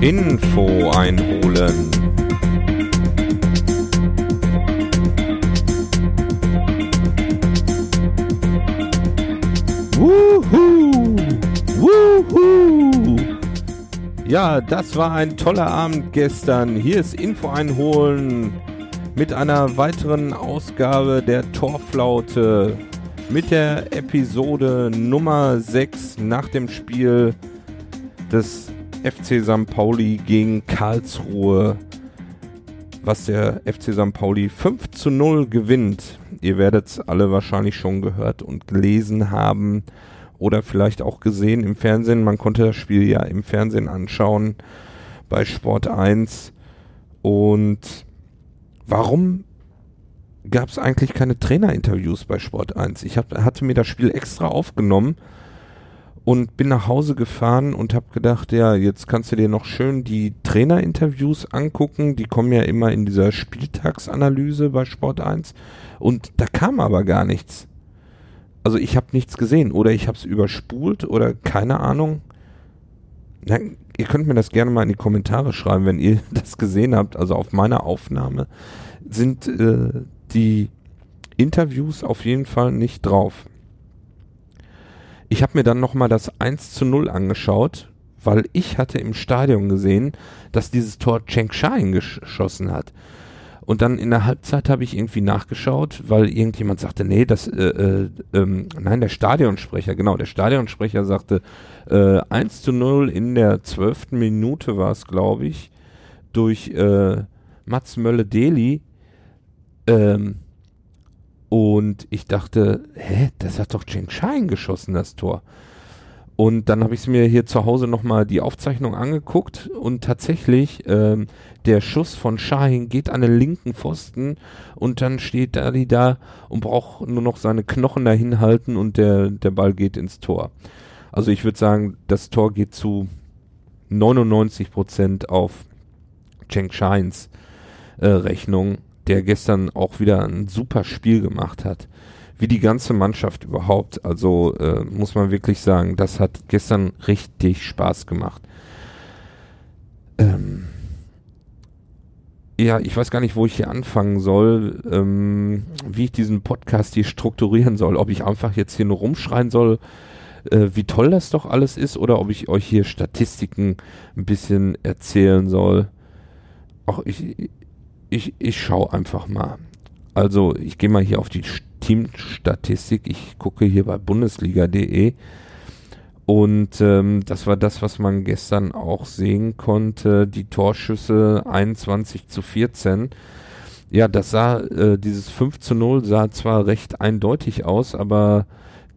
Info einholen. Wuhu! Wuhu! Ja, das war ein toller Abend gestern. Hier ist Info einholen mit einer weiteren Ausgabe der Torflaute mit der Episode Nummer 6 nach dem Spiel des FC St. Pauli gegen Karlsruhe, was der FC St. Pauli 5 zu 0 gewinnt. Ihr werdet es alle wahrscheinlich schon gehört und gelesen haben oder vielleicht auch gesehen im Fernsehen. Man konnte das Spiel ja im Fernsehen anschauen bei Sport 1. Und warum gab es eigentlich keine Trainerinterviews bei Sport 1? Ich hab, hatte mir das Spiel extra aufgenommen und bin nach Hause gefahren und habe gedacht, ja, jetzt kannst du dir noch schön die Trainerinterviews angucken. Die kommen ja immer in dieser Spieltagsanalyse bei Sport 1. Und da kam aber gar nichts also ich habe nichts gesehen oder ich habe es überspult oder keine Ahnung. Na, ihr könnt mir das gerne mal in die Kommentare schreiben, wenn ihr das gesehen habt. Also auf meiner Aufnahme sind äh, die Interviews auf jeden Fall nicht drauf. Ich habe mir dann nochmal das 1 zu 0 angeschaut, weil ich hatte im Stadion gesehen, dass dieses Tor Cheng Shine geschossen hat. Und dann in der Halbzeit habe ich irgendwie nachgeschaut, weil irgendjemand sagte, nee, das, äh, äh, ähm, nein, der Stadionsprecher, genau, der Stadionsprecher sagte, äh, 1 zu 0 in der zwölften Minute war es, glaube ich, durch äh, Mats Mölle-Deli. Ähm, und ich dachte, hä, das hat doch Cheng Shine geschossen, das Tor. Und dann habe ich mir hier zu Hause nochmal die Aufzeichnung angeguckt und tatsächlich ähm, der Schuss von Shahin geht an den linken Pfosten und dann steht Ali da und braucht nur noch seine Knochen dahin halten und der, der Ball geht ins Tor. Also ich würde sagen, das Tor geht zu 99 Prozent auf Cheng Shines äh, Rechnung, der gestern auch wieder ein super Spiel gemacht hat wie die ganze Mannschaft überhaupt. Also äh, muss man wirklich sagen, das hat gestern richtig Spaß gemacht. Ähm ja, ich weiß gar nicht, wo ich hier anfangen soll, ähm, wie ich diesen Podcast hier strukturieren soll. Ob ich einfach jetzt hier nur rumschreien soll, äh, wie toll das doch alles ist, oder ob ich euch hier Statistiken ein bisschen erzählen soll. Auch ich, ich, ich schaue einfach mal. Also ich gehe mal hier auf die Teamstatistik. Ich gucke hier bei bundesliga.de. Und ähm, das war das, was man gestern auch sehen konnte. Die Torschüsse 21 zu 14. Ja, das sah, äh, dieses 5 zu 0 sah zwar recht eindeutig aus, aber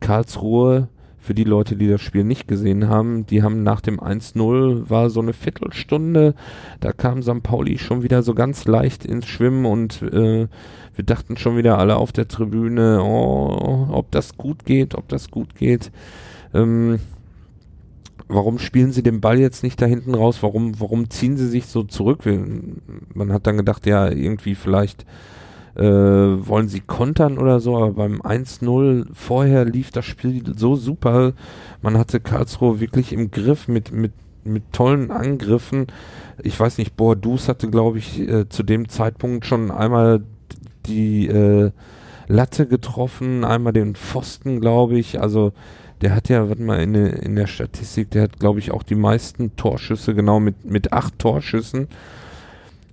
Karlsruhe, für die Leute, die das Spiel nicht gesehen haben, die haben nach dem 1-0 war so eine Viertelstunde, da kam St. Pauli schon wieder so ganz leicht ins Schwimmen und äh, wir dachten schon wieder alle auf der Tribüne, oh, ob das gut geht, ob das gut geht. Ähm, warum spielen sie den Ball jetzt nicht da hinten raus? Warum, warum ziehen sie sich so zurück? Man hat dann gedacht, ja, irgendwie vielleicht äh, wollen sie kontern oder so, aber beim 1-0 vorher lief das Spiel so super. Man hatte Karlsruhe wirklich im Griff mit, mit, mit tollen Angriffen. Ich weiß nicht, Boadus hatte, glaube ich, äh, zu dem Zeitpunkt schon einmal die äh, Latte getroffen, einmal den Pfosten, glaube ich. Also der hat ja, warte mal, in, in der Statistik, der hat, glaube ich, auch die meisten Torschüsse, genau mit, mit acht Torschüssen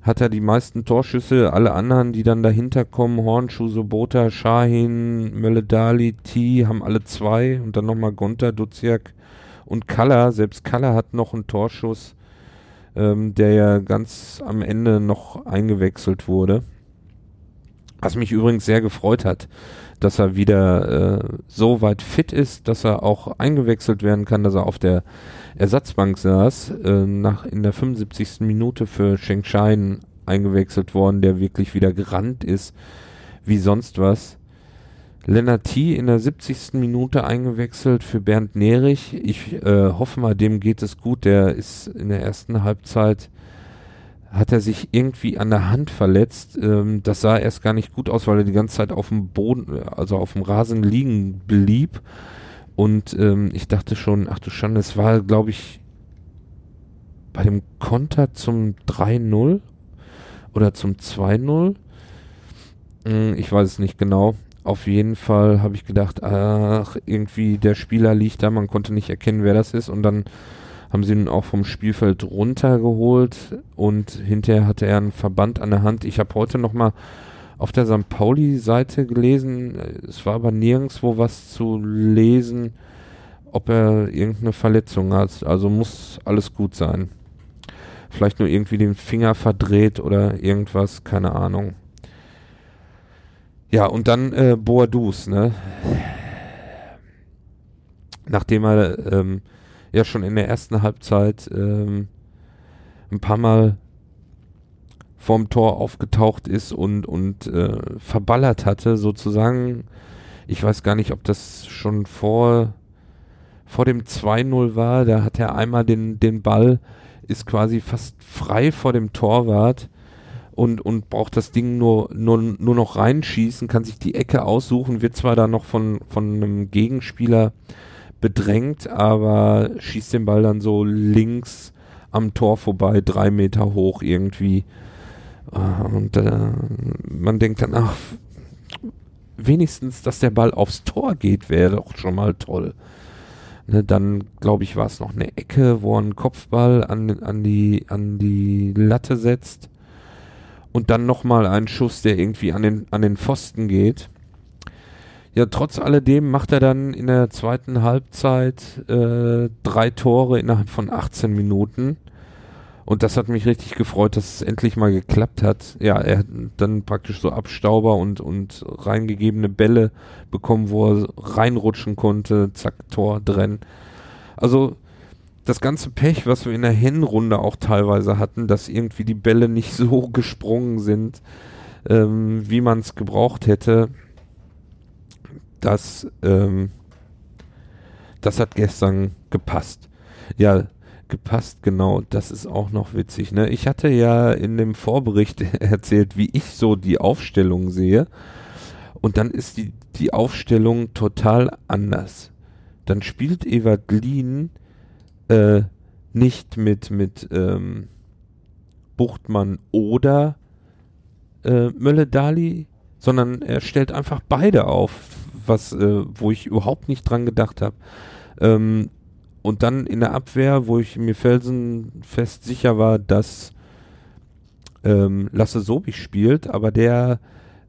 hat er die meisten Torschüsse. Alle anderen, die dann dahinter kommen, Hornschuh, Sobota, Shahin, Mölle-Dali, T, haben alle zwei. Und dann nochmal Gonta, Duziak und Kalla. Selbst Kalla hat noch einen Torschuss, ähm, der ja ganz am Ende noch eingewechselt wurde. Was mich übrigens sehr gefreut hat, dass er wieder äh, so weit fit ist, dass er auch eingewechselt werden kann, dass er auf der Ersatzbank saß, äh, nach in der 75. Minute für Shengshine eingewechselt worden, der wirklich wieder gerannt ist, wie sonst was. Lennart T. in der 70. Minute eingewechselt für Bernd Nerich. Ich äh, hoffe mal, dem geht es gut. Der ist in der ersten Halbzeit hat er sich irgendwie an der Hand verletzt. Ähm, das sah erst gar nicht gut aus, weil er die ganze Zeit auf dem Boden, also auf dem Rasen liegen blieb. Und ähm, ich dachte schon, ach du Schande, es war, glaube ich, bei dem Konter zum 3-0 oder zum 2-0. Hm, ich weiß es nicht genau. Auf jeden Fall habe ich gedacht, ach, irgendwie der Spieler liegt da, man konnte nicht erkennen, wer das ist. Und dann haben sie ihn auch vom Spielfeld runtergeholt und hinterher hatte er einen Verband an der Hand. Ich habe heute noch mal auf der St. Pauli-Seite gelesen, es war aber nirgendwo was zu lesen, ob er irgendeine Verletzung hat. Also muss alles gut sein. Vielleicht nur irgendwie den Finger verdreht oder irgendwas, keine Ahnung. Ja, und dann äh, Boadus, ne? Nachdem er ähm, ja schon in der ersten Halbzeit ähm, ein paar Mal vorm Tor aufgetaucht ist und, und äh, verballert hatte, sozusagen. Ich weiß gar nicht, ob das schon vor, vor dem 2-0 war. Da hat er einmal den, den Ball, ist quasi fast frei vor dem Torwart und, und braucht das Ding nur, nur, nur noch reinschießen, kann sich die Ecke aussuchen, wird zwar da noch von, von einem Gegenspieler bedrängt, aber schießt den Ball dann so links am Tor vorbei, drei Meter hoch irgendwie. Ah, und äh, man denkt dann, ach, wenigstens, dass der Ball aufs Tor geht, wäre doch schon mal toll. Ne, dann, glaube ich, war es noch eine Ecke, wo er einen Kopfball an, an, die, an die Latte setzt. Und dann nochmal ein Schuss, der irgendwie an den, an den Pfosten geht. Ja, trotz alledem macht er dann in der zweiten Halbzeit äh, drei Tore innerhalb von 18 Minuten. Und das hat mich richtig gefreut, dass es endlich mal geklappt hat. Ja, er hat dann praktisch so Abstauber und, und reingegebene Bälle bekommen, wo er reinrutschen konnte. Zack, Tor drin. Also das ganze Pech, was wir in der Hinrunde auch teilweise hatten, dass irgendwie die Bälle nicht so gesprungen sind, ähm, wie man es gebraucht hätte das, ähm, das hat gestern gepasst. Ja, gepasst, genau. Das ist auch noch witzig. Ne? Ich hatte ja in dem Vorbericht erzählt, wie ich so die Aufstellung sehe. Und dann ist die, die Aufstellung total anders. Dann spielt Evangeline äh, nicht mit, mit ähm, Buchtmann oder äh, Mölle-Dali, sondern er stellt einfach beide auf was, äh, wo ich überhaupt nicht dran gedacht habe. Ähm, und dann in der Abwehr, wo ich mir felsenfest sicher war, dass ähm, Lasse Sobich spielt, aber der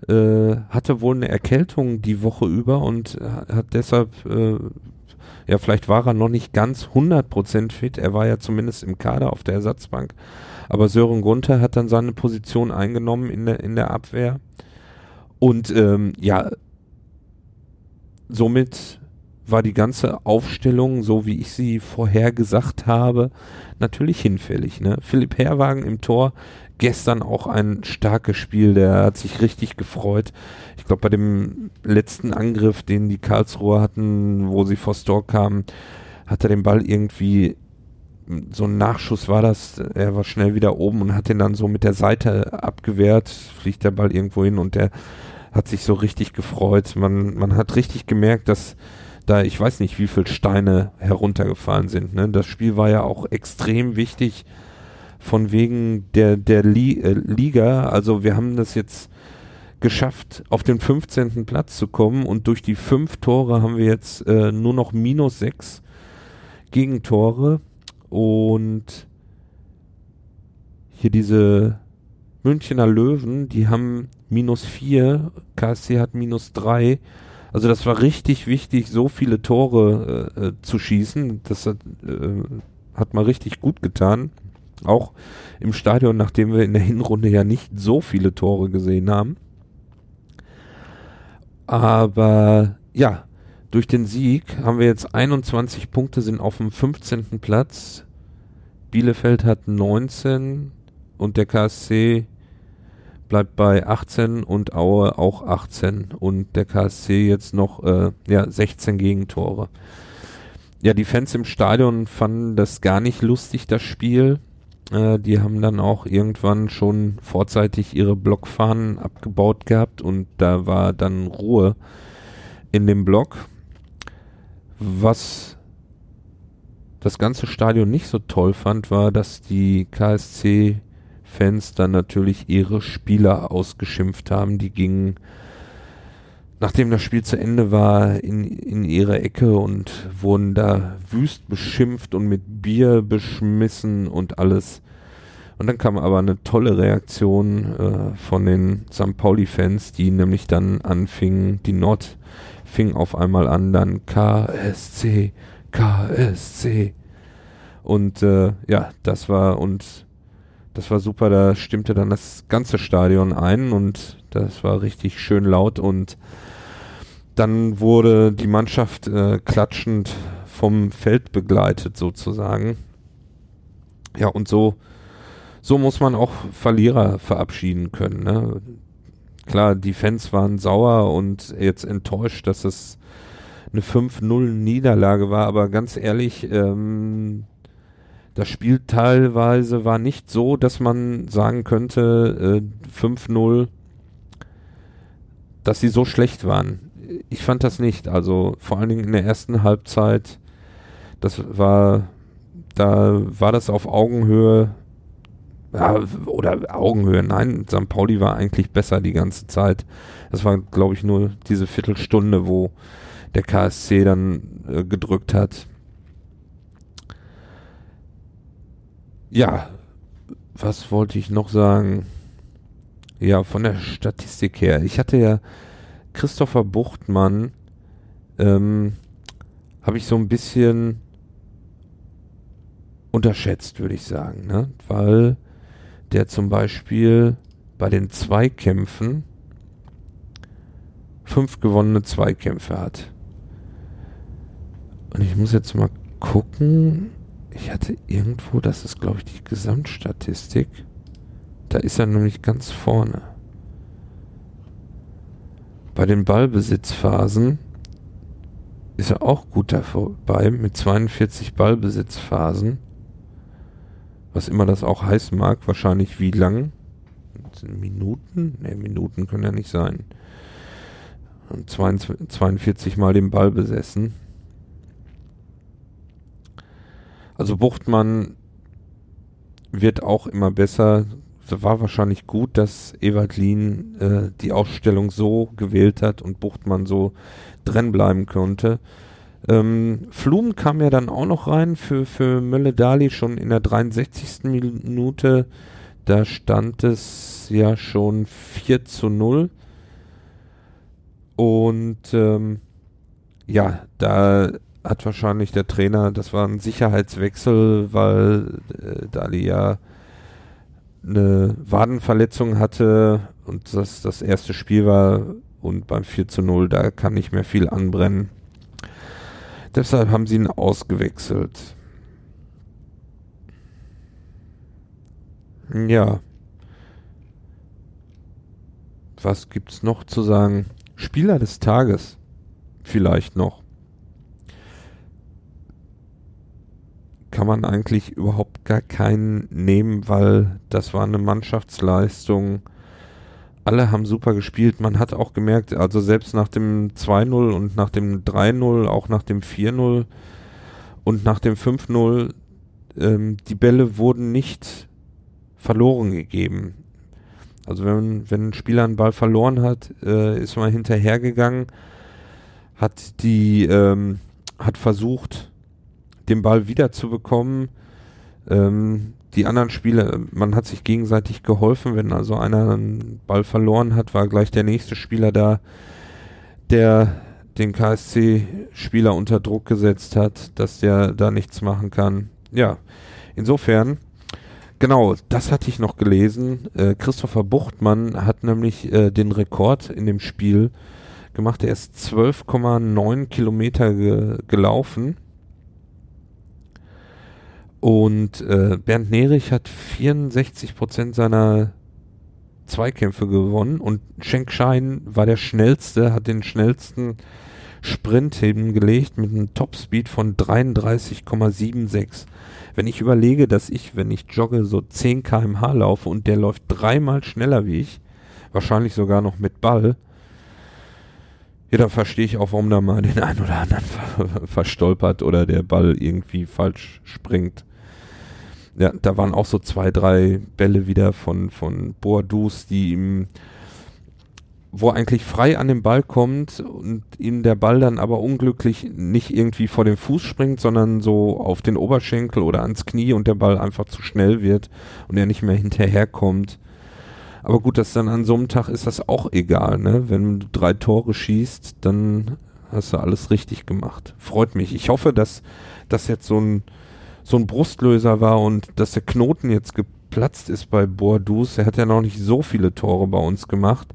äh, hatte wohl eine Erkältung die Woche über und hat deshalb, äh, ja, vielleicht war er noch nicht ganz 100% fit, er war ja zumindest im Kader auf der Ersatzbank, aber Sören Gunther hat dann seine Position eingenommen in der, in der Abwehr. Und ähm, ja, somit war die ganze Aufstellung, so wie ich sie vorher gesagt habe, natürlich hinfällig. Ne? Philipp Herwagen im Tor, gestern auch ein starkes Spiel, der hat sich richtig gefreut. Ich glaube, bei dem letzten Angriff, den die Karlsruher hatten, wo sie vor Store kamen, hat er den Ball irgendwie, so ein Nachschuss war das, er war schnell wieder oben und hat den dann so mit der Seite abgewehrt, fliegt der Ball irgendwo hin und der hat sich so richtig gefreut. Man, man hat richtig gemerkt, dass da, ich weiß nicht, wie viele Steine heruntergefallen sind. Ne? Das Spiel war ja auch extrem wichtig von wegen der, der Li äh, Liga. Also wir haben das jetzt geschafft, auf den 15. Platz zu kommen und durch die fünf Tore haben wir jetzt äh, nur noch minus sechs Gegentore und hier diese Münchener Löwen, die haben minus 4, KSC hat minus 3. Also das war richtig wichtig, so viele Tore äh, äh, zu schießen. Das hat, äh, hat mal richtig gut getan. Auch im Stadion, nachdem wir in der Hinrunde ja nicht so viele Tore gesehen haben. Aber ja, durch den Sieg haben wir jetzt 21 Punkte, sind auf dem 15. Platz. Bielefeld hat 19 und der KSC bleibt bei 18 und Aue auch 18 und der KSC jetzt noch äh, ja, 16 Gegentore. Ja, die Fans im Stadion fanden das gar nicht lustig, das Spiel. Äh, die haben dann auch irgendwann schon vorzeitig ihre Blockfahnen abgebaut gehabt und da war dann Ruhe in dem Block. Was das ganze Stadion nicht so toll fand, war, dass die KSC-Fans dann natürlich ihre Spieler ausgeschimpft haben. Die gingen, nachdem das Spiel zu Ende war, in, in ihre Ecke und wurden da wüst beschimpft und mit Bier beschmissen und alles. Und dann kam aber eine tolle Reaktion äh, von den St. Pauli-Fans, die nämlich dann anfingen, die Nord fing auf einmal an, dann KSC, KSC. Und äh, ja, das war und das war super, da stimmte dann das ganze Stadion ein und das war richtig schön laut und dann wurde die Mannschaft äh, klatschend vom Feld begleitet sozusagen. Ja, und so so muss man auch Verlierer verabschieden können. Ne? Klar, die Fans waren sauer und jetzt enttäuscht, dass es eine 5-0 Niederlage war, aber ganz ehrlich, ähm, das Spiel teilweise war nicht so, dass man sagen könnte, äh, 5-0, dass sie so schlecht waren. Ich fand das nicht. Also vor allen Dingen in der ersten Halbzeit, das war, da war das auf Augenhöhe ja, oder Augenhöhe. Nein, St. Pauli war eigentlich besser die ganze Zeit. Das war, glaube ich, nur diese Viertelstunde, wo der KSC dann äh, gedrückt hat. Ja, was wollte ich noch sagen? Ja, von der Statistik her. Ich hatte ja Christopher Buchtmann, ähm, habe ich so ein bisschen unterschätzt, würde ich sagen, ne? Weil der zum Beispiel bei den Zweikämpfen fünf gewonnene Zweikämpfe hat. Und ich muss jetzt mal gucken. Ich hatte irgendwo, das ist glaube ich die Gesamtstatistik. Da ist er nämlich ganz vorne. Bei den Ballbesitzphasen ist er auch gut dabei mit 42 Ballbesitzphasen was immer das auch heißen mag, wahrscheinlich wie lang? Minuten? Ne, Minuten können ja nicht sein. Und 42 Mal den Ball besessen. Also Buchtmann wird auch immer besser. Es war wahrscheinlich gut, dass Ewald Lien äh, die Ausstellung so gewählt hat und Buchtmann so drin bleiben konnte. Ähm, Flum kam ja dann auch noch rein für, für Mölle Dali schon in der 63. Minute. Da stand es ja schon 4 zu 0. Und ähm, ja, da hat wahrscheinlich der Trainer, das war ein Sicherheitswechsel, weil äh, Dali ja eine Wadenverletzung hatte und das das erste Spiel war und beim 4 zu 0, da kann nicht mehr viel anbrennen. Deshalb haben sie ihn ausgewechselt. Ja. Was gibt's noch zu sagen? Spieler des Tages. Vielleicht noch. Kann man eigentlich überhaupt gar keinen nehmen, weil das war eine Mannschaftsleistung alle haben super gespielt. Man hat auch gemerkt, also selbst nach dem 2-0 und nach dem 3-0, auch nach dem 4-0 und nach dem 5-0, ähm, die Bälle wurden nicht verloren gegeben. Also wenn, wenn ein Spieler einen Ball verloren hat, äh, ist man hinterhergegangen, hat die, ähm, hat versucht, den Ball wiederzubekommen. Ähm, die anderen Spiele, man hat sich gegenseitig geholfen, wenn also einer einen Ball verloren hat, war gleich der nächste Spieler da, der den KSC-Spieler unter Druck gesetzt hat, dass der da nichts machen kann. Ja, insofern, genau, das hatte ich noch gelesen. Äh, Christopher Buchtmann hat nämlich äh, den Rekord in dem Spiel gemacht. Er ist 12,9 Kilometer ge gelaufen und äh, Bernd Nerich hat 64 Prozent seiner Zweikämpfe gewonnen und Schenk Schein war der schnellste, hat den schnellsten Sprint hingelegt mit einem Topspeed von 33,76. Wenn ich überlege, dass ich, wenn ich jogge, so 10 kmh laufe und der läuft dreimal schneller wie ich, wahrscheinlich sogar noch mit Ball, Ja, da verstehe ich auch, warum da mal den einen oder anderen ver verstolpert oder der Ball irgendwie falsch springt. Ja, da waren auch so zwei, drei Bälle wieder von, von Boadus, die ihm, wo er eigentlich frei an den Ball kommt und ihm der Ball dann aber unglücklich nicht irgendwie vor den Fuß springt, sondern so auf den Oberschenkel oder ans Knie und der Ball einfach zu schnell wird und er nicht mehr hinterherkommt. Aber gut, das dann an so einem Tag ist das auch egal, ne? Wenn du drei Tore schießt, dann hast du alles richtig gemacht. Freut mich. Ich hoffe, dass das jetzt so ein so ein Brustlöser war und dass der Knoten jetzt geplatzt ist bei Boadus. Er hat ja noch nicht so viele Tore bei uns gemacht,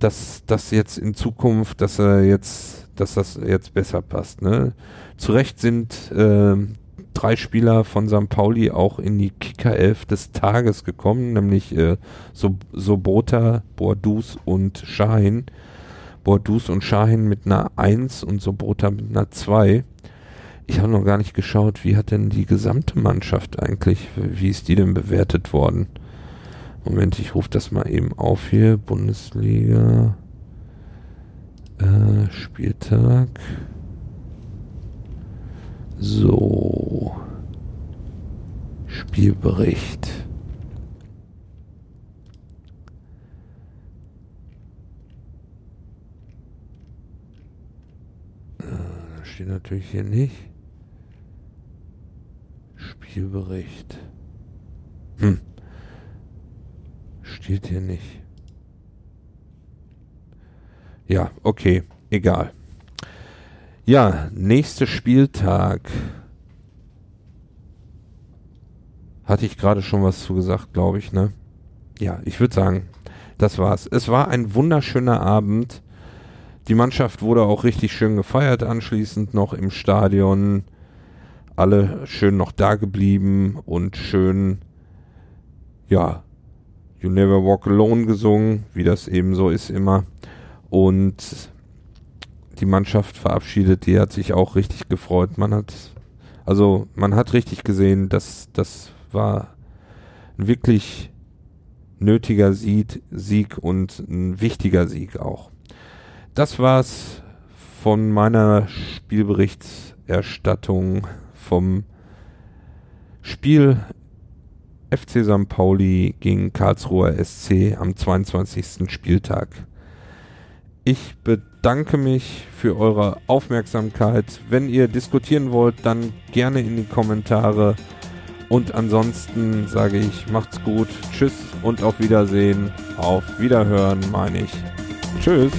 dass das jetzt in Zukunft, dass er jetzt, dass das jetzt besser passt. Ne? Zu Recht sind äh, drei Spieler von St. Pauli auch in die Kicker-Elf des Tages gekommen, nämlich äh, so Sobota, Boadus und Shahin. Boadus und Shahin mit einer 1 und Sobota mit einer 2. Ich habe noch gar nicht geschaut, wie hat denn die gesamte Mannschaft eigentlich, wie ist die denn bewertet worden? Moment, ich rufe das mal eben auf hier. Bundesliga äh, Spieltag. So. Spielbericht. Äh, steht natürlich hier nicht. Spielbericht. Hm. Steht hier nicht. Ja, okay, egal. Ja, nächster Spieltag. Hatte ich gerade schon was zu gesagt, glaube ich, ne? Ja, ich würde sagen, das war's. Es war ein wunderschöner Abend. Die Mannschaft wurde auch richtig schön gefeiert anschließend noch im Stadion alle schön noch da geblieben und schön, ja, You Never Walk Alone gesungen, wie das eben so ist immer. Und die Mannschaft verabschiedet, die hat sich auch richtig gefreut. Man hat, also man hat richtig gesehen, dass das war ein wirklich nötiger Sieg, und ein wichtiger Sieg auch. Das war's von meiner Spielberichterstattung vom Spiel FC St. Pauli gegen Karlsruher SC am 22. Spieltag. Ich bedanke mich für eure Aufmerksamkeit. Wenn ihr diskutieren wollt, dann gerne in die Kommentare. Und ansonsten sage ich, macht's gut, tschüss und auf Wiedersehen. Auf Wiederhören meine ich. Tschüss.